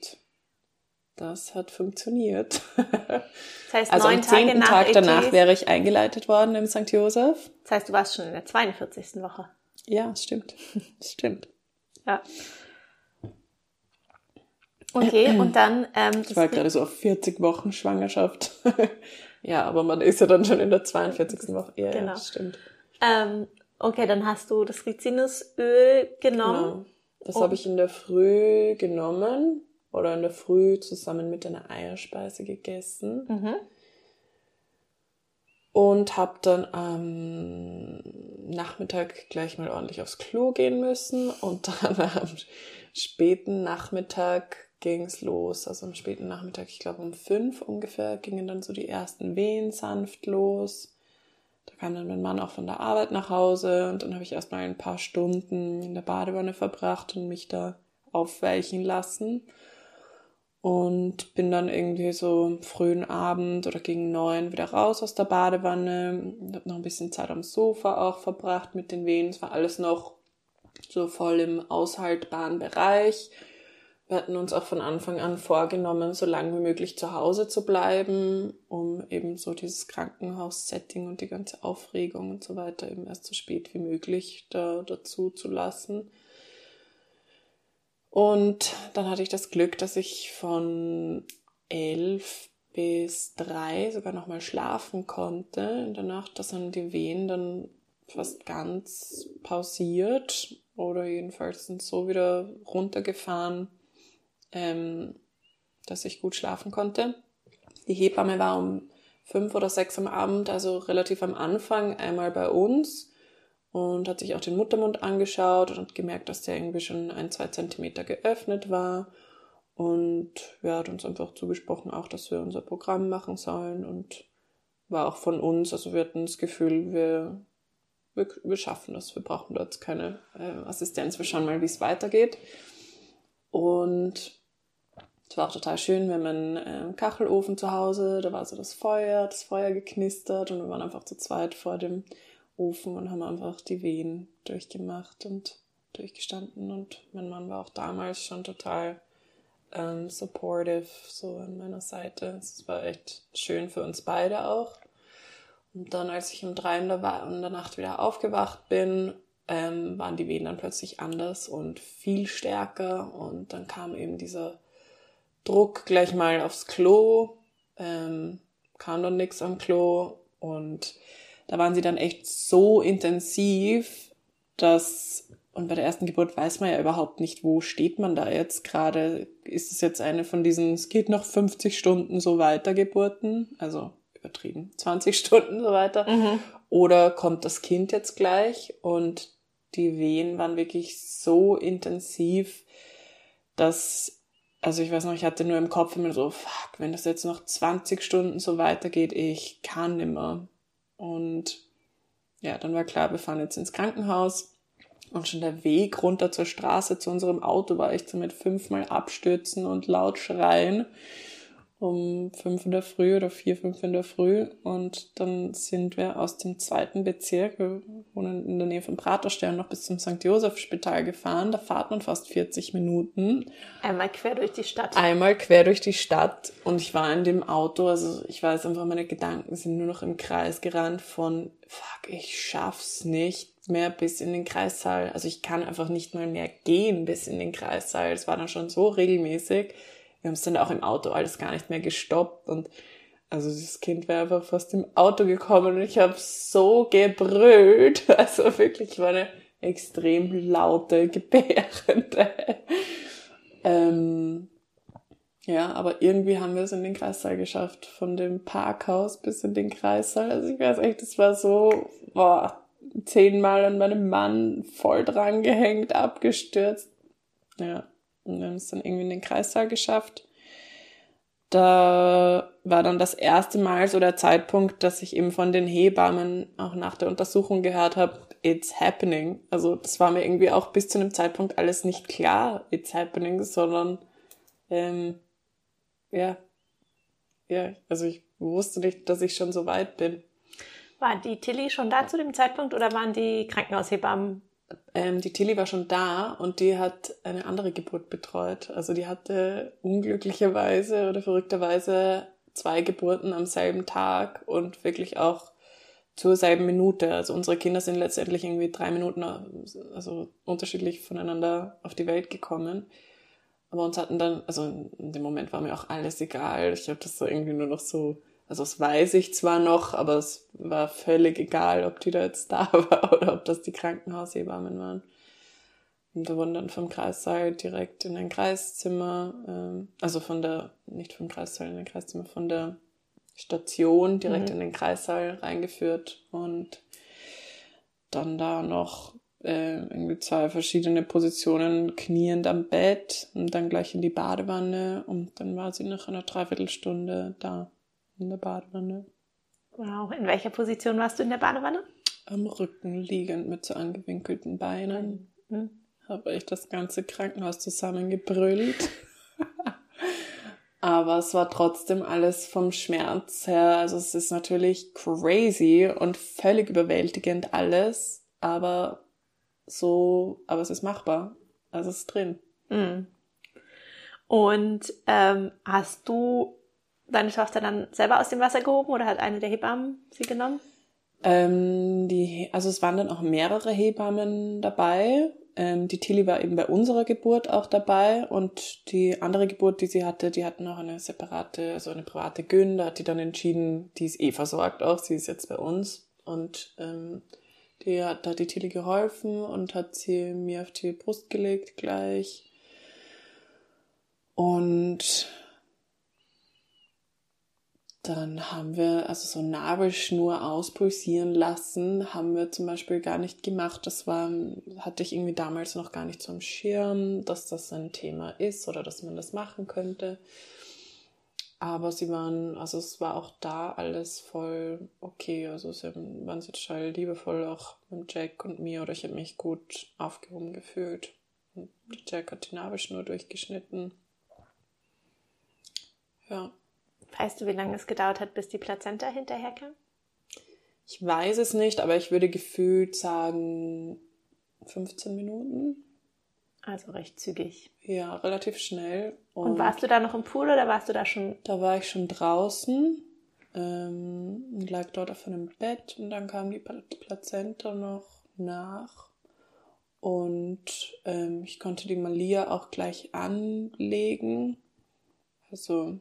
das hat funktioniert. Das heißt, also am zehnten Tag danach wäre ich eingeleitet worden im St. Josef. Das heißt, du warst schon in der 42. Woche. Ja, stimmt. Das stimmt. Ja. Okay, und dann. Ähm, ich war gerade so auf 40 Wochen Schwangerschaft. ja, aber man ist ja dann schon in der 42. Woche. Ja, genau. ja stimmt. Ähm, okay, dann hast du das Rizinusöl genommen. Genau. Das habe ich in der Früh genommen oder in der Früh zusammen mit einer Eierspeise gegessen. Mhm. Und habe dann am Nachmittag gleich mal ordentlich aufs Klo gehen müssen. Und dann am späten Nachmittag ging es los. Also am späten Nachmittag, ich glaube um fünf ungefähr, gingen dann so die ersten Wehen sanft los. Da kam dann mein Mann auch von der Arbeit nach Hause und dann habe ich erstmal ein paar Stunden in der Badewanne verbracht und mich da aufweichen lassen. Und bin dann irgendwie so frühen Abend oder gegen neun wieder raus aus der Badewanne. Habe noch ein bisschen Zeit am Sofa auch verbracht mit den Wehen. Es war alles noch so voll im aushaltbaren Bereich. Wir hatten uns auch von Anfang an vorgenommen, so lange wie möglich zu Hause zu bleiben, um eben so dieses Krankenhaus-Setting und die ganze Aufregung und so weiter eben erst so spät wie möglich da dazu zu lassen. Und dann hatte ich das Glück, dass ich von elf bis drei sogar nochmal schlafen konnte in der Nacht. dass dann die Wehen dann fast ganz pausiert oder jedenfalls sind so wieder runtergefahren, ähm, dass ich gut schlafen konnte. Die Hebamme war um fünf oder sechs am Abend, also relativ am Anfang, einmal bei uns und hat sich auch den Muttermund angeschaut und hat gemerkt, dass der irgendwie schon ein, zwei Zentimeter geöffnet war. Und ja, hat uns einfach zugesprochen, auch, dass wir unser Programm machen sollen und war auch von uns, also wir hatten das Gefühl, wir, wir, wir schaffen das, wir brauchen dort keine äh, Assistenz, wir schauen mal, wie es weitergeht. Und es war auch total schön, wir haben einen äh, Kachelofen zu Hause, da war so das Feuer, das Feuer geknistert und wir waren einfach zu zweit vor dem Ofen und haben einfach die Wehen durchgemacht und durchgestanden und mein Mann war auch damals schon total ähm, supportive so an meiner Seite. Es war echt schön für uns beide auch. Und dann, als ich um drei in der, in der Nacht wieder aufgewacht bin, ähm, waren die Wehen dann plötzlich anders und viel stärker und dann kam eben dieser Druck gleich mal aufs Klo, ähm, kam dann nichts am Klo und da waren sie dann echt so intensiv, dass, und bei der ersten Geburt weiß man ja überhaupt nicht, wo steht man da jetzt gerade. Ist es jetzt eine von diesen, es geht noch 50 Stunden so weiter Geburten, also übertrieben, 20 Stunden so weiter, mhm. oder kommt das Kind jetzt gleich und die Wehen waren wirklich so intensiv, dass also ich weiß noch, ich hatte nur im Kopf immer so, fuck, wenn das jetzt noch 20 Stunden so weitergeht, ich kann nimmer. Und ja, dann war klar, wir fahren jetzt ins Krankenhaus. Und schon der Weg runter zur Straße zu unserem Auto war echt so mit fünfmal abstürzen und laut schreien. Um fünf in der Früh oder vier, fünf in der Früh. Und dann sind wir aus dem zweiten Bezirk, wir wohnen in der Nähe von Praterstern, noch bis zum St. Josef-Spital gefahren. Da fahrt man fast 40 Minuten. Einmal quer durch die Stadt. Einmal quer durch die Stadt. Und ich war in dem Auto, also ich weiß einfach, meine Gedanken sind nur noch im Kreis gerannt von, fuck, ich schaff's nicht mehr bis in den Kreissaal. Also ich kann einfach nicht mal mehr gehen bis in den Kreissaal. Es war dann schon so regelmäßig wir haben es dann auch im Auto alles gar nicht mehr gestoppt und also das Kind wäre einfach fast im Auto gekommen und ich habe so gebrüllt. Also wirklich, ich war eine extrem laute Gebärende. ähm, ja, aber irgendwie haben wir es in den Kreissaal geschafft. Von dem Parkhaus bis in den Kreissaal. Also ich weiß echt, das war so, boah, zehnmal an meinem Mann voll dran gehängt, abgestürzt. Ja. Und wir haben es dann irgendwie in den Kreissaal geschafft. Da war dann das erste Mal so der Zeitpunkt, dass ich eben von den Hebammen auch nach der Untersuchung gehört habe, it's happening. Also das war mir irgendwie auch bis zu einem Zeitpunkt alles nicht klar, it's happening, sondern ähm, ja, ja, also ich wusste nicht, dass ich schon so weit bin. War die Tilly schon da zu dem Zeitpunkt oder waren die Krankenhaushebammen ähm, die Tilly war schon da und die hat eine andere Geburt betreut. Also die hatte unglücklicherweise oder verrückterweise zwei Geburten am selben Tag und wirklich auch zur selben Minute. Also unsere Kinder sind letztendlich irgendwie drei Minuten, also unterschiedlich voneinander auf die Welt gekommen. Aber uns hatten dann, also in dem Moment war mir auch alles egal. Ich habe das so irgendwie nur noch so also das weiß ich zwar noch, aber es war völlig egal, ob die da jetzt da war oder ob das die Krankenhaushebammen waren. Und wir wurden dann vom Kreissaal direkt in ein Kreiszimmer, ähm, also von der, nicht vom Kreissaal in ein Kreiszimmer, von der Station direkt mhm. in den Kreissaal reingeführt und dann da noch äh, irgendwie zwei verschiedene Positionen kniend am Bett und dann gleich in die Badewanne und dann war sie nach einer Dreiviertelstunde da in der Badewanne. Wow, in welcher Position warst du in der Badewanne? Am Rücken liegend mit so angewinkelten Beinen. Mhm. Habe ich das ganze Krankenhaus zusammengebrüllt. Aber es war trotzdem alles vom Schmerz her. Also es ist natürlich crazy und völlig überwältigend alles. Aber so, aber es ist machbar. Also es ist drin. Mhm. Und ähm, hast du deine Tochter dann selber aus dem Wasser gehoben oder hat eine der Hebammen sie genommen? Ähm, die, also es waren dann auch mehrere Hebammen dabei. Ähm, die Tilly war eben bei unserer Geburt auch dabei und die andere Geburt, die sie hatte, die hatten noch eine separate, also eine private Gyn. Da hat die dann entschieden, die ist eh versorgt auch, sie ist jetzt bei uns und ähm, die hat, da die Tilly geholfen und hat sie mir auf die Brust gelegt gleich. Und dann haben wir also so Nabelschnur auspulsieren lassen, haben wir zum Beispiel gar nicht gemacht. Das war, hatte ich irgendwie damals noch gar nicht so am Schirm, dass das ein Thema ist oder dass man das machen könnte. Aber sie waren, also es war auch da alles voll okay. Also sie waren total liebevoll auch mit Jack und mir oder ich habe mich gut aufgehoben gefühlt. Und Jack hat die Nabelschnur durchgeschnitten. Ja. Weißt du, wie lange es gedauert hat, bis die Plazenta hinterherkam? Ich weiß es nicht, aber ich würde gefühlt sagen 15 Minuten. Also recht zügig. Ja, relativ schnell. Und, und warst du da noch im Pool oder warst du da schon? Da war ich schon draußen ähm, und lag dort auf einem Bett und dann kam die Plazenta noch nach. Und ähm, ich konnte die Malia auch gleich anlegen. Also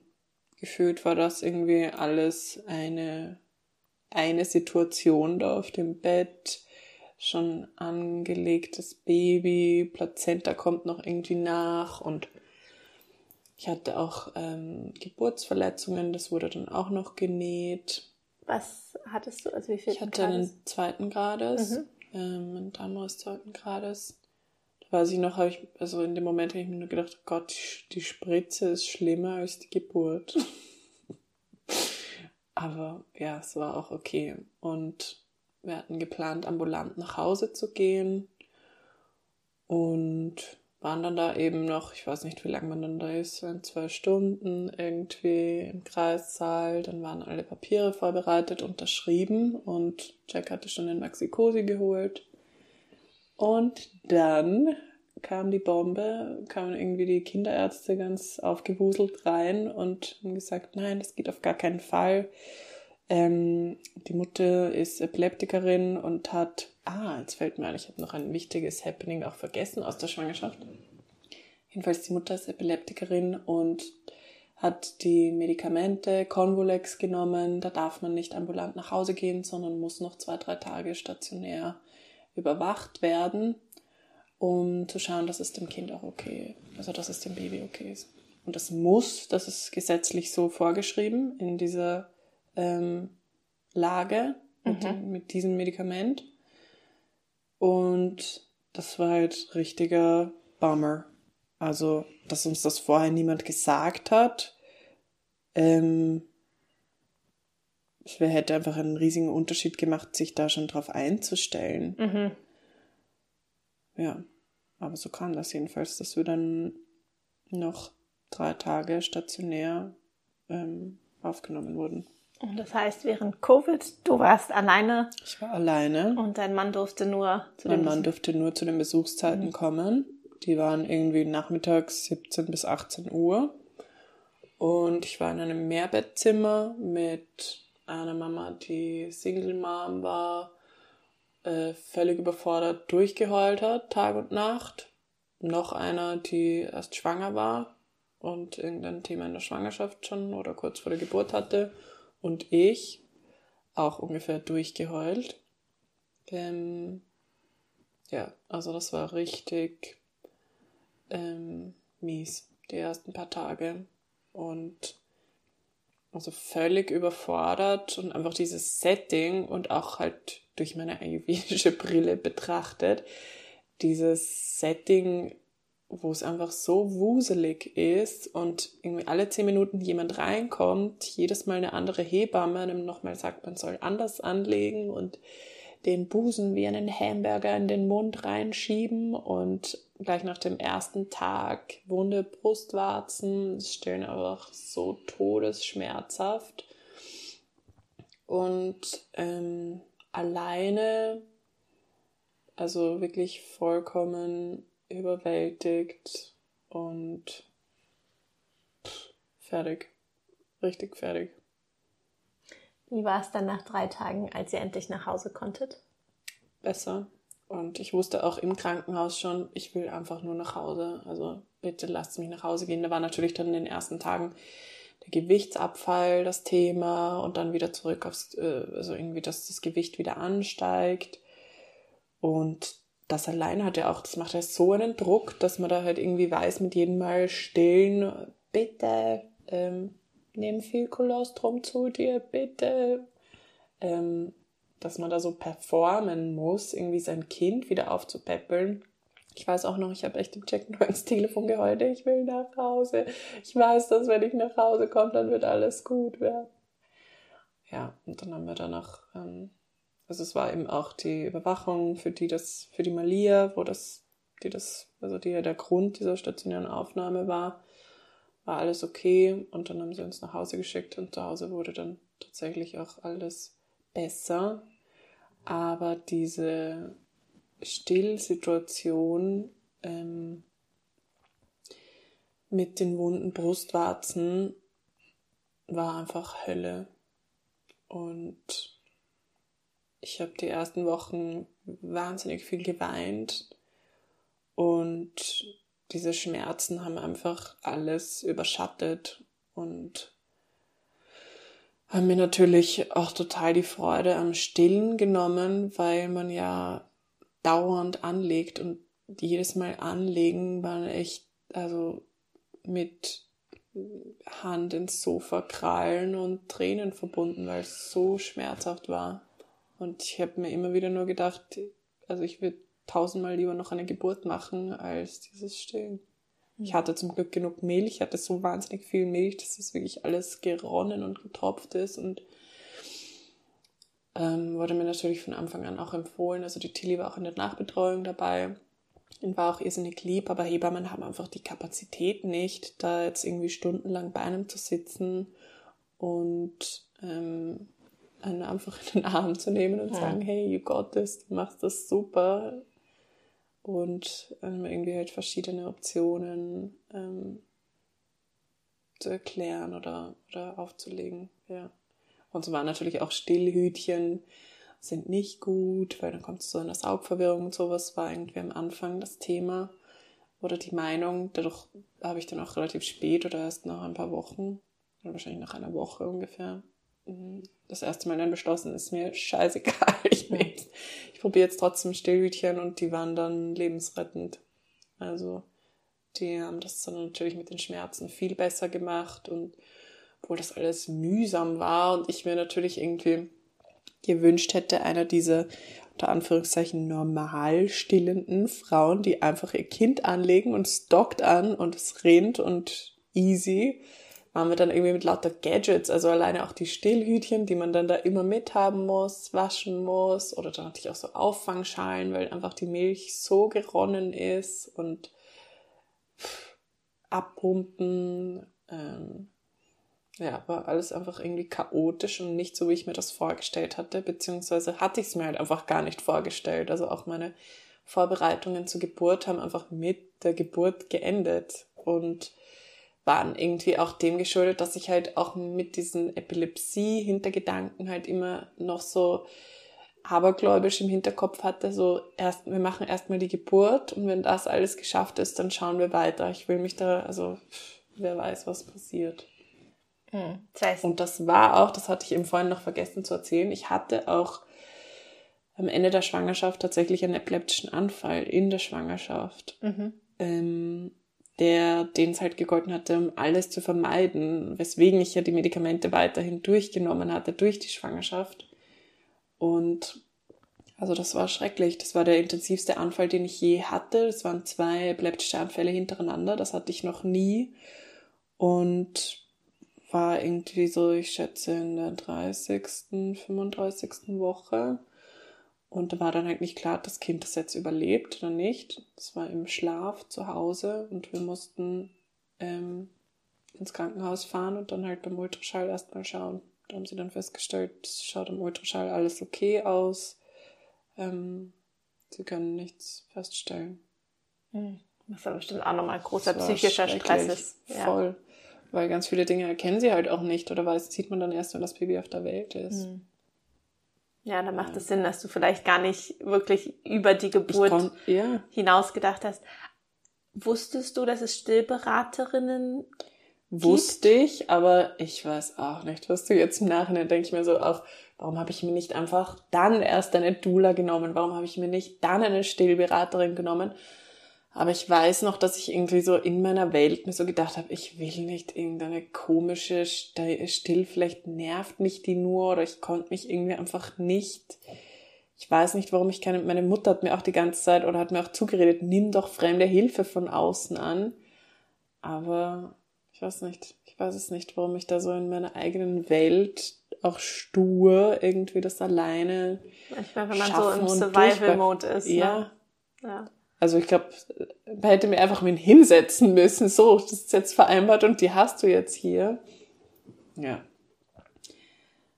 gefühlt war das irgendwie alles eine, eine Situation da auf dem Bett. Schon angelegtes Baby, Plazenta kommt noch irgendwie nach und ich hatte auch ähm, Geburtsverletzungen, das wurde dann auch noch genäht. Was hattest du? Also wie viel? Ich hatte Grades? einen zweiten Grades, mhm. ähm, einen Darmriss zweiten Grades weiß ich noch, ich, also in dem Moment habe ich mir nur gedacht, Gott, die, Spritze ist schlimmer als die Geburt. Aber ja, es war auch okay. Und wir hatten geplant, ambulant nach Hause zu gehen. Und waren dann da eben noch, ich weiß nicht, wie lange man dann da ist, ein, zwei Stunden irgendwie im Kreissaal. Dann waren alle Papiere vorbereitet, unterschrieben und Jack hatte schon den Maxikosi geholt. Und dann kam die Bombe, kamen irgendwie die Kinderärzte ganz aufgewuselt rein und haben gesagt, nein, das geht auf gar keinen Fall. Ähm, die Mutter ist Epileptikerin und hat, ah, jetzt fällt mir ein, ich habe noch ein wichtiges Happening auch vergessen aus der Schwangerschaft. Jedenfalls die Mutter ist Epileptikerin und hat die Medikamente Convolex genommen. Da darf man nicht ambulant nach Hause gehen, sondern muss noch zwei, drei Tage stationär überwacht werden um zu schauen, dass es dem Kind auch okay, also dass es dem Baby okay ist. Und das muss, das ist gesetzlich so vorgeschrieben in dieser ähm, Lage mit, mhm. mit diesem Medikament. Und das war halt richtiger Bummer. Also, dass uns das vorher niemand gesagt hat. Ähm, es hätte einfach einen riesigen Unterschied gemacht, sich da schon drauf einzustellen. Mhm. Ja, aber so kam das jedenfalls, dass wir dann noch drei Tage stationär ähm, aufgenommen wurden. Und das heißt, während Covid, du warst alleine? Ich war alleine. Und dein Mann durfte nur zu Mein Mann durfte nur zu den Besuchszeiten mhm. kommen. Die waren irgendwie nachmittags 17 bis 18 Uhr. Und ich war in einem Mehrbettzimmer mit einer Mama, die Single Mom war äh, völlig überfordert durchgeheult hat, Tag und Nacht. Noch einer, die erst schwanger war und irgendein Thema in der Schwangerschaft schon oder kurz vor der Geburt hatte. Und ich auch ungefähr durchgeheult. Ähm, ja, also das war richtig ähm, mies, die ersten paar Tage. Und also völlig überfordert und einfach dieses Setting und auch halt durch meine ayurvedische Brille betrachtet, dieses Setting, wo es einfach so wuselig ist und irgendwie alle zehn Minuten jemand reinkommt, jedes Mal eine andere Hebamme einem nochmal sagt, man soll anders anlegen und den Busen wie einen Hamburger in den Mund reinschieben und gleich nach dem ersten Tag wunde Brustwarzen, stellen einfach so todesschmerzhaft. Und ähm, alleine, also wirklich vollkommen überwältigt und fertig. Richtig fertig. Wie war es dann nach drei Tagen, als ihr endlich nach Hause konntet? Besser. Und ich wusste auch im Krankenhaus schon, ich will einfach nur nach Hause. Also bitte lasst mich nach Hause gehen. Da war natürlich dann in den ersten Tagen der Gewichtsabfall das Thema und dann wieder zurück aufs, äh, also irgendwie, dass das Gewicht wieder ansteigt. Und das allein hat ja auch, das macht ja so einen Druck, dass man da halt irgendwie weiß, mit jedem Mal stillen, bitte, ähm, nimm viel Kolostrum zu dir, bitte. Ähm, dass man da so performen muss, irgendwie sein Kind wieder aufzupäppeln. Ich weiß auch noch, ich habe echt dem Jack nur ins Telefon geheult, ich will nach Hause. Ich weiß, dass wenn ich nach Hause komme, dann wird alles gut werden. Ja, und dann haben wir danach, ähm, also es war eben auch die Überwachung für die das, für die Malia, wo das, die das, also die ja der Grund dieser stationären Aufnahme war, war alles okay und dann haben sie uns nach Hause geschickt und zu Hause wurde dann tatsächlich auch alles besser. Aber diese Stillsituation ähm, mit den wunden Brustwarzen war einfach Hölle. Und ich habe die ersten Wochen wahnsinnig viel geweint und diese Schmerzen haben einfach alles überschattet und haben mir natürlich auch total die Freude am Stillen genommen, weil man ja dauernd anlegt und jedes Mal anlegen war echt, also mit Hand ins Sofa krallen und Tränen verbunden, weil es so schmerzhaft war. Und ich habe mir immer wieder nur gedacht, also ich würde tausendmal lieber noch eine Geburt machen als dieses Stillen. Ich hatte zum Glück genug Milch, hatte so wahnsinnig viel Milch, dass das wirklich alles geronnen und getropft ist und ähm, wurde mir natürlich von Anfang an auch empfohlen. Also die Tilly war auch in der Nachbetreuung dabei und war auch irrsinnig lieb, aber Hebammen haben einfach die Kapazität nicht, da jetzt irgendwie stundenlang bei einem zu sitzen und ähm, einen einfach in den Arm zu nehmen und ja. sagen, hey, you got this, du machst das super. Und ähm, irgendwie halt verschiedene Optionen ähm, zu erklären oder, oder aufzulegen. Ja. Und so waren natürlich auch Stillhütchen sind nicht gut, weil dann kommt es so in der Saugverwirrung und sowas, war irgendwie am Anfang das Thema oder die Meinung. Dadurch habe ich dann auch relativ spät oder erst nach ein paar Wochen, wahrscheinlich nach einer Woche ungefähr, das erste Mal dann beschlossen, ist mir scheißegal. Ich, ich probiere jetzt trotzdem Stillhütchen und die waren dann lebensrettend. Also die haben das dann natürlich mit den Schmerzen viel besser gemacht und obwohl das alles mühsam war und ich mir natürlich irgendwie gewünscht hätte, einer dieser unter Anführungszeichen normal stillenden Frauen, die einfach ihr Kind anlegen und es dockt an und es rennt und easy, waren wir dann irgendwie mit lauter Gadgets, also alleine auch die Stillhütchen, die man dann da immer mithaben muss, waschen muss oder dann hatte ich auch so Auffangschalen, weil einfach die Milch so geronnen ist und abpumpen, ähm, ja, war alles einfach irgendwie chaotisch und nicht so, wie ich mir das vorgestellt hatte, beziehungsweise hatte ich es mir halt einfach gar nicht vorgestellt. Also auch meine Vorbereitungen zur Geburt haben einfach mit der Geburt geendet und waren irgendwie auch dem geschuldet, dass ich halt auch mit diesen Epilepsie-Hintergedanken halt immer noch so abergläubisch im Hinterkopf hatte, so erst, wir machen erstmal die Geburt und wenn das alles geschafft ist, dann schauen wir weiter. Ich will mich da, also wer weiß, was passiert. Hm. Das heißt, und das war auch, das hatte ich eben vorhin noch vergessen zu erzählen, ich hatte auch am Ende der Schwangerschaft tatsächlich einen epileptischen Anfall in der Schwangerschaft, mhm. ähm, der, den es halt gegolten hatte, um alles zu vermeiden, weswegen ich ja die Medikamente weiterhin durchgenommen hatte durch die Schwangerschaft. Und also das war schrecklich. Das war der intensivste Anfall, den ich je hatte. Das waren zwei epileptische Anfälle hintereinander. Das hatte ich noch nie. Und war irgendwie so, ich schätze, in der 30., 35. Woche. Und da war dann halt nicht klar, ob das Kind das jetzt überlebt oder nicht. Es war im Schlaf zu Hause und wir mussten ähm, ins Krankenhaus fahren und dann halt beim Ultraschall erstmal schauen. Da haben sie dann festgestellt, es schaut im Ultraschall alles okay aus. Ähm, sie können nichts feststellen. Hm. Was aber bestimmt auch nochmal großer psychischer Stress ist. Ja. Voll. Weil ganz viele Dinge erkennen sie halt auch nicht oder weiß, sieht man dann erst, wenn das Baby auf der Welt ist. Hm. Ja, dann macht es Sinn, dass du vielleicht gar nicht wirklich über die Geburt kon- ja. hinaus gedacht hast. Wusstest du, dass es Stillberaterinnen Wusste ich, aber ich weiß auch nicht. Was du jetzt im Nachhinein denke ich mir so auch, warum habe ich mir nicht einfach dann erst eine Doula genommen? Warum habe ich mir nicht dann eine Stillberaterin genommen? Aber ich weiß noch, dass ich irgendwie so in meiner Welt mir so gedacht habe, ich will nicht irgendeine komische Still, vielleicht nervt mich die nur oder ich konnte mich irgendwie einfach nicht. Ich weiß nicht, warum ich keine, meine Mutter hat mir auch die ganze Zeit oder hat mir auch zugeredet, nimm doch fremde Hilfe von außen an. Aber ich weiß nicht, ich weiß es nicht, warum ich da so in meiner eigenen Welt auch stur irgendwie das alleine. Manchmal, wenn man so im Survival-Mode ist. Ja. Ne? Ja. Also ich glaube, man hätte mir einfach mit hinsetzen müssen. So, das ist jetzt vereinbart und die hast du jetzt hier. Ja.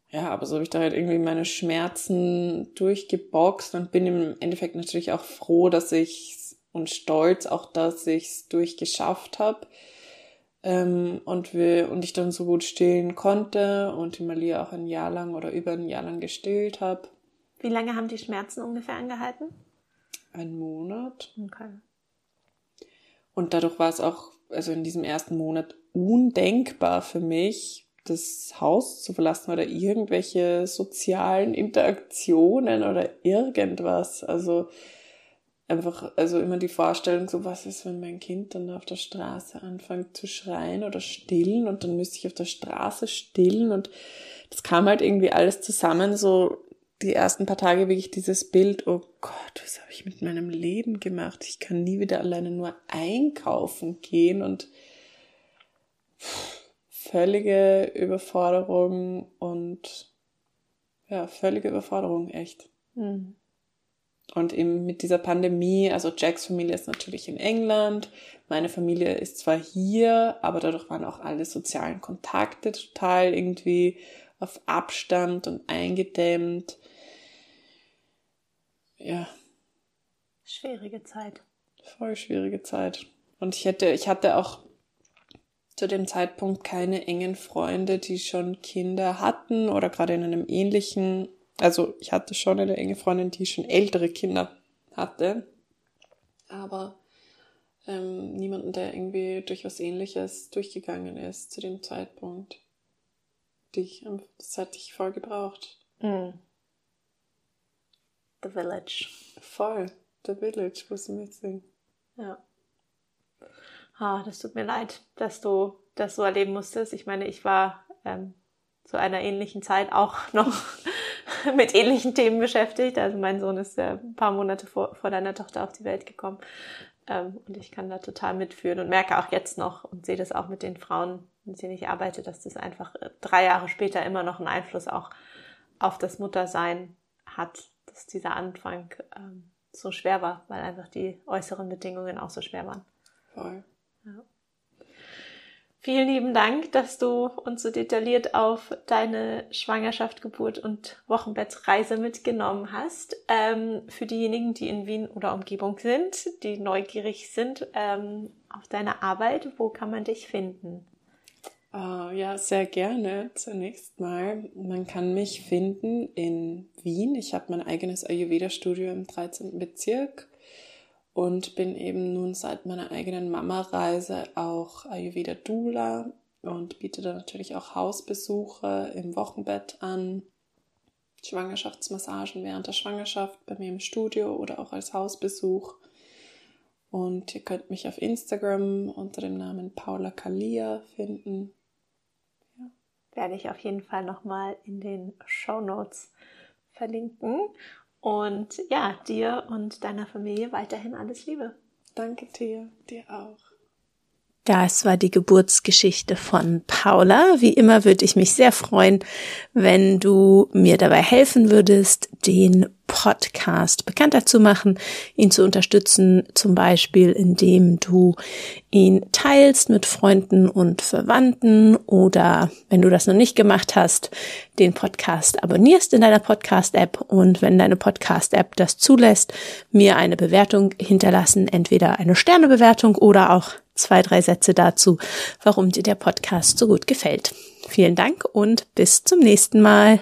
Ja, aber so habe ich da halt irgendwie meine Schmerzen durchgeboxt und bin im Endeffekt natürlich auch froh, dass ich und stolz auch, dass ich es durchgeschafft habe. Ähm, und wir und ich dann so gut stillen konnte und die Malia auch ein Jahr lang oder über ein Jahr lang gestillt habe. Wie lange haben die Schmerzen ungefähr angehalten? Ein Monat. Okay. Und dadurch war es auch, also in diesem ersten Monat undenkbar für mich, das Haus zu verlassen oder irgendwelche sozialen Interaktionen oder irgendwas. Also einfach, also immer die Vorstellung, so was ist, wenn mein Kind dann auf der Straße anfängt zu schreien oder stillen und dann müsste ich auf der Straße stillen und das kam halt irgendwie alles zusammen, so die ersten paar Tage wirklich dieses Bild, oh Gott, was habe ich mit meinem Leben gemacht? Ich kann nie wieder alleine nur einkaufen gehen und völlige Überforderung und ja, völlige Überforderung, echt. Hm. Und eben mit dieser Pandemie, also Jacks Familie ist natürlich in England, meine Familie ist zwar hier, aber dadurch waren auch alle sozialen Kontakte total irgendwie auf Abstand und eingedämmt. Ja. Schwierige Zeit. Voll schwierige Zeit. Und ich hätte, ich hatte auch zu dem Zeitpunkt keine engen Freunde, die schon Kinder hatten oder gerade in einem ähnlichen, also ich hatte schon eine enge Freundin, die schon ältere Kinder hatte, aber ähm, niemanden, der irgendwie durch was ähnliches durchgegangen ist zu dem Zeitpunkt. Die ich, das hatte ich voll gebraucht. Mm. The Village. Voll. The Village was missing. Ja. Ah, das tut mir leid, dass du das so erleben musstest. Ich meine, ich war ähm, zu einer ähnlichen Zeit auch noch mit ähnlichen Themen beschäftigt. Also mein Sohn ist äh, ein paar Monate vor, vor deiner Tochter auf die Welt gekommen. Ähm, und ich kann da total mitfühlen und merke auch jetzt noch und sehe das auch mit den Frauen, mit denen ich arbeite, dass das einfach äh, drei Jahre später immer noch einen Einfluss auch auf das Muttersein hat, dass dieser Anfang ähm, so schwer war, weil einfach die äußeren Bedingungen auch so schwer waren. Voll. Ja. Vielen lieben Dank, dass du uns so detailliert auf deine Schwangerschaft, Geburt und Wochenbettreise mitgenommen hast. Ähm, für diejenigen, die in Wien oder Umgebung sind, die neugierig sind ähm, auf deine Arbeit, wo kann man dich finden? Uh, ja, sehr gerne. Zunächst mal, man kann mich finden in Wien. Ich habe mein eigenes Ayurveda-Studio im 13. Bezirk und bin eben nun seit meiner eigenen Mama-Reise auch Ayurveda Dula und biete da natürlich auch Hausbesuche im Wochenbett an, Schwangerschaftsmassagen während der Schwangerschaft bei mir im Studio oder auch als Hausbesuch. Und ihr könnt mich auf Instagram unter dem Namen Paula Kalia finden. Ja. Werde ich auf jeden Fall nochmal in den Show Notes verlinken. Und ja, dir und deiner Familie weiterhin alles Liebe. Danke dir, dir auch. Das war die Geburtsgeschichte von Paula. Wie immer würde ich mich sehr freuen, wenn du mir dabei helfen würdest, den Podcast bekannter zu machen, ihn zu unterstützen, zum Beispiel indem du ihn teilst mit Freunden und Verwandten oder wenn du das noch nicht gemacht hast, den Podcast abonnierst in deiner Podcast-App und wenn deine Podcast-App das zulässt, mir eine Bewertung hinterlassen, entweder eine Sternebewertung oder auch zwei, drei Sätze dazu, warum dir der Podcast so gut gefällt. Vielen Dank und bis zum nächsten Mal.